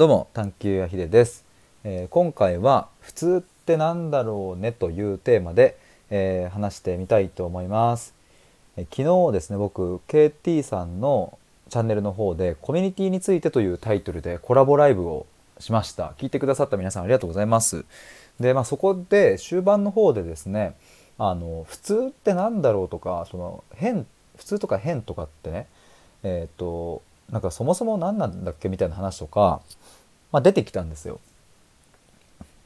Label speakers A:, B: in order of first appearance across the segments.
A: どうも探求やひでです、えー今回は「普通ってなんだろうね」というテーマで、えー話してみたいと思います、えー昨日ですね僕 KT さんのチャンネルの方で「コミュニティについて」というタイトルでコラボライブをしました。聞いてくださった皆さんありがとうございます。でまあそこで終盤の方でですねあの普通ってなんだろうとかその変普通とか変とかってねえっ、となんかそもそも何なんだっけみたいな話とか、まあ、出てきたんですよ。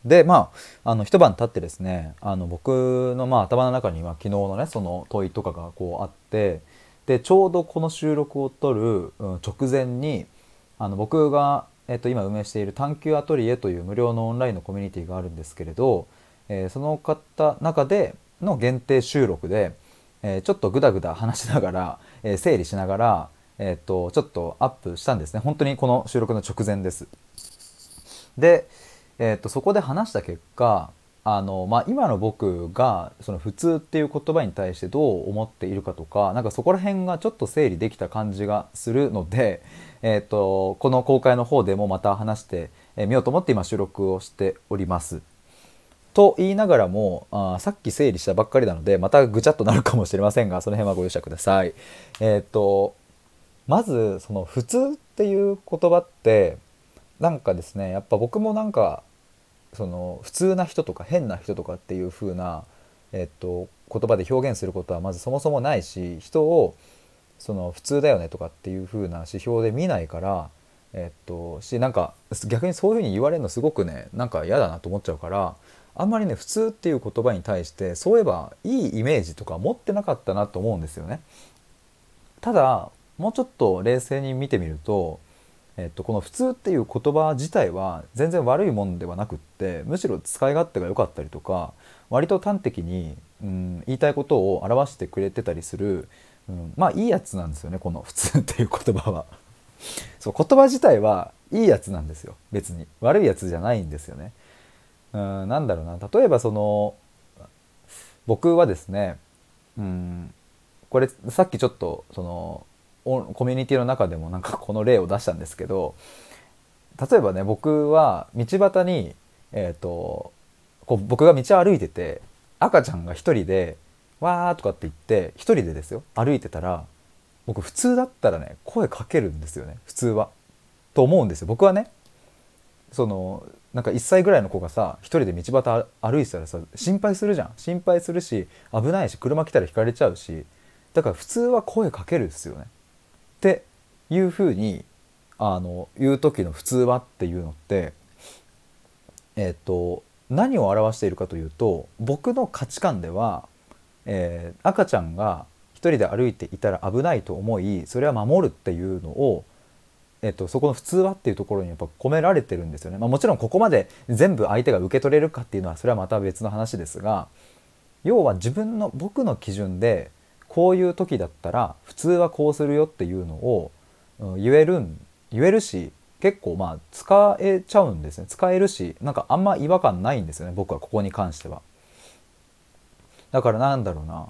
A: でまああの一晩経ってですねあの僕のまあ頭の中には昨日のねその問いとかがこうあってでちょうどこの収録を撮る直前にあの僕が、えっと、今運営している探求アトリエという無料のオンラインのコミュニティがあるんですけれど、えーその方中での限定収録で、えーちょっとグダグダ話しながら、えー整理しながら、えー、とちょっとアップしたんですね本当にこの収録の直前です。で、えー、とそこで話した結果あの、まあ、今の僕がその普通っていう言葉に対してどう思っているかとかなんかそこら辺がちょっと整理できた感じがするので、えー、とこの公開の方でもまた話してみようと思って今収録をしております。と言いながらもあさっき整理したばっかりなのでまたぐちゃっとなるかもしれませんがその辺はご容赦ください。えっ、とまずその「普通」っていう言葉ってなんかですねやっぱ僕もなんかその普通な人とか変な人とかっていう風なえっ、と言葉で表現することはまずそもそもないし人をその普通だよねとかっていう風な指標で見ないからえっとしなんか逆にそういう風に言われるのすごくねなんか嫌だなと思っちゃうからあんまりね普通っていう言葉に対してそういえばいいイメージとか持ってなかったなと思うんですよね。ただもうちょっと冷静に見てみると、えっと、この「普通」っていう言葉自体は全然悪いもんではなくってむしろ使い勝手が良かったりとか割と端的に、うん、言いたいことを表してくれてたりする、うん、まあいいやつなんですよねこの「普通」っていう言葉は。そう言葉自体はいいやつなんですよ別に悪いやつじゃないんですよね。うん、なんだろうな例えばその僕はですね、うん、これさっきちょっとそのコミュニティの中でもなんかこの例を出したんですけど例えばね僕は道端に、えー、とこう僕が道を歩いてて赤ちゃんが一人で「わー」とかって言って一人でですよ歩いてたら僕普通だったらね声かけるんですよね普通は。と思うんですよ僕はね。そのなんか1歳ぐらいの子がさ一人で道端歩いてたらさ心配するじゃん心配するし危ないし車来たらひかれちゃうしだから普通は声かけるですよね。っていうふうにあの言う時の「普通は」っていうのってえっ、と何を表しているかというと僕の価値観では、えー赤ちゃんが一人で歩いていたら危ないと思いそれは守るっていうのをえっと、そこの「普通は」っていうところにやっぱ込められてるんですよね。まあ、もちろんここまで全部相手が受け取れるかっていうのはそれはまた別の話ですが要は自分の僕の基準でこういう時だったら普通はこうするよっていうのを、言えるん言えるし結構まあ使えちゃうんですね。使えるしなんかあんま違和感ないんですよね。僕はここに関しては。だからなんだろうな。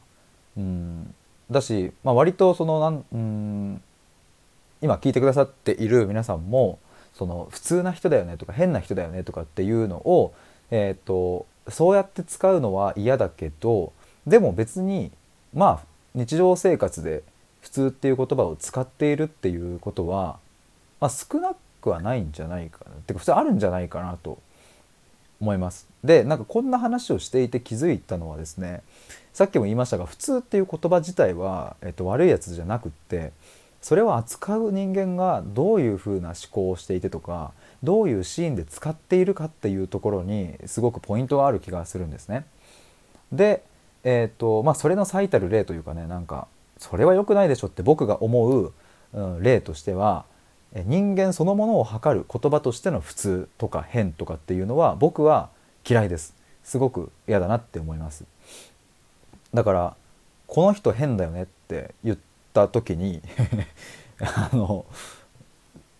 A: うん。だし、まあ、割とそのなんうん今聞いてくださっている皆さんもその普通な人だよねとか変な人だよねとかっていうのを、えー、とそうやって使うのは嫌だけどでも別にまあ日常生活で普通っていう言葉を使っているっていうことは、まあ、少なくはないんじゃないかなってか普通あるんじゃないかなと思います。でなんかこんな話をしていて気づいたのはですねさっきも言いましたが普通っていう言葉自体は、えっと、悪いやつじゃなくってそれを扱う人間がどういうふうな思考をしていてとかどういうシーンで使っているかっていうところにすごくポイントがある気がするんですね。で、えーとまあ、それの最たる例というかねなんかそれは良くないでしょって僕が思う、うん、例としてはえ人間そのものを測る言葉としての普通とか変とかっていうのは僕は嫌いです。すごく嫌だなって思います。だからこの人変だよねって言った時に あの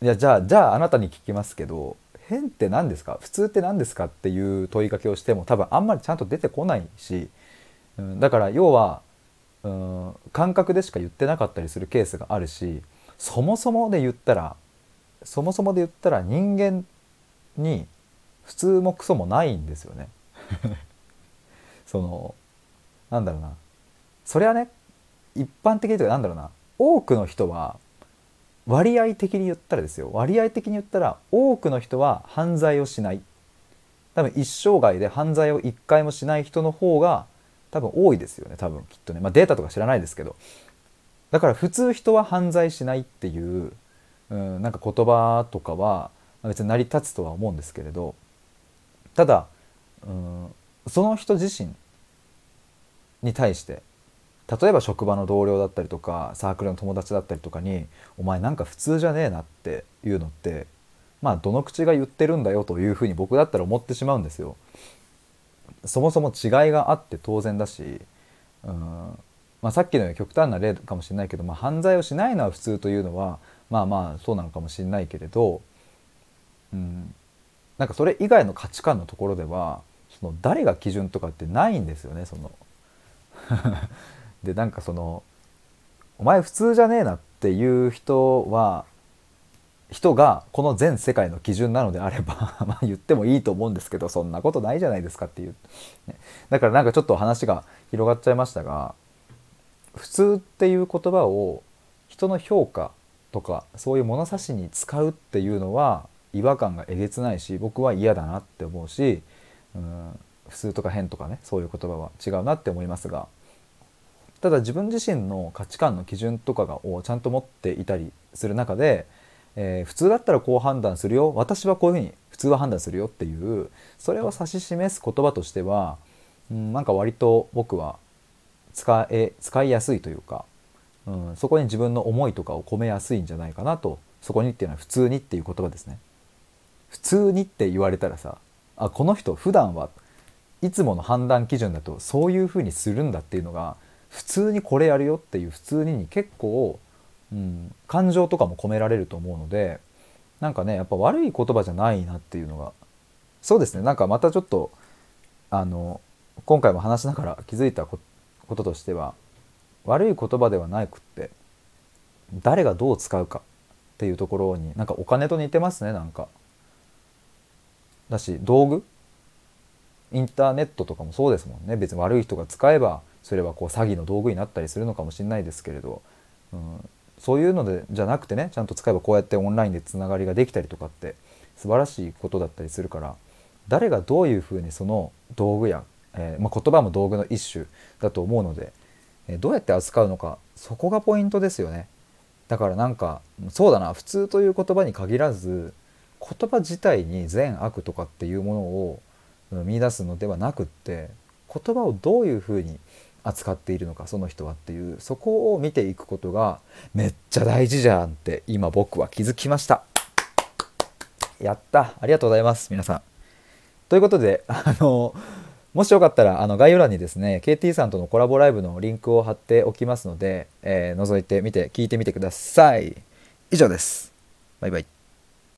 A: いやじゃあじゃああなたに聞きますけど変って何ですか？普通って何ですか？っていう問いかけをしても多分あんまりちゃんと出てこないし、うん、だから要は、うん、感覚でしか言ってなかったりするケースがあるしそもそもで言ったらそもそもで言ったら人間に普通もクソもないんですよね。そのなんだろうな。それはね一般的にというかなんだろうな。多くの人は割合的に言ったらですよ。割合的に言ったら多くの人は犯罪をしない。多分一生涯で犯罪を一回もしない人の方が多分多いですよね多分きっとね、まあ、データとか知らないですけど。だから普通人は犯罪しないっていう、うん、なんか言葉とかは別に成り立つとは思うんですけれど。ただ、うん、その人自身に対して例えば職場の同僚だったりとかサークルの友達だったりとかに「お前なんか普通じゃねえな」っていうのってまあどの口が言ってるんだよというふうに僕だったら思ってしまうんですよ。そもそも違いがあって当然だし、うんまあ、さっきのように極端な例かもしれないけど、まあ、犯罪をしないのは普通というのはまあまあそうなのかもしれないけれど、うん、なんかそれ以外の価値観のところではその誰が基準とかってないんですよねその。でなんかその「お前普通じゃねえな」っていう人は人がこの全世界の基準なのであれば まあ言ってもいいと思うんですけどそんなことないじゃないですかっていう、ね、だからなんかちょっと話が広がっちゃいましたが普通っていう言葉を人の評価とかそういう物差しに使うっていうのは違和感がえげつないし僕は嫌だなって思うしうん普通とか変とかねそういう言葉は違うなって思いますがただ自分自身の価値観の基準とかをちゃんと持っていたりする中で、えー、普通だったらこう判断するよ私はこういうふうに普通は判断するよっていうそれを指し示す言葉としては、うん、なんか割と僕は使え使いやすいというか、うん、そこに自分の思いとかを込めやすいんじゃないかなとそこにっていうのは普通にっていう言葉ですね。普通にって言われたらさあこの人普段はいつもの判断基準だとそういうふうにするんだっていうのが普通にこれやるよっていう普通にに結構、うん、感情とかも込められると思うのでなんかねやっぱ悪い言葉じゃないなっていうのがそうですね。なんかまたちょっとあの今回も話しながら気づいたこととしては悪い言葉ではなくって誰がどう使うかっていうところになんかお金と似てますねなんか。だし道具？インターネットとかもそうですもんね。別に悪い人が使えばそれはこう詐欺の道具になったりするのかもしれないですけれど、うん、そういうのでじゃなくてねちゃんと使えばこうやってオンラインでつながりができたりとかって素晴らしいことだったりするから誰がどういうふうにその道具や、えー、まあ、言葉も道具の一種だと思うので、えー、どうやって扱うのかそこがポイントですよね。だからなんかそうだな普通という言葉に限らず言葉自体に善悪とかっていうものを見出すのではなくって言葉をどういうふうに扱っているのかその人はっていうそこを見ていくことがめっちゃ大事じゃんって今僕は気づきました。やった。ありがとうございます皆さん。ということであのもしよかったらあの概要欄にですね KT さんとのコラボライブのリンクを貼っておきますので、えー、覗いてみて聞いてみてください。以上です。バイバイ。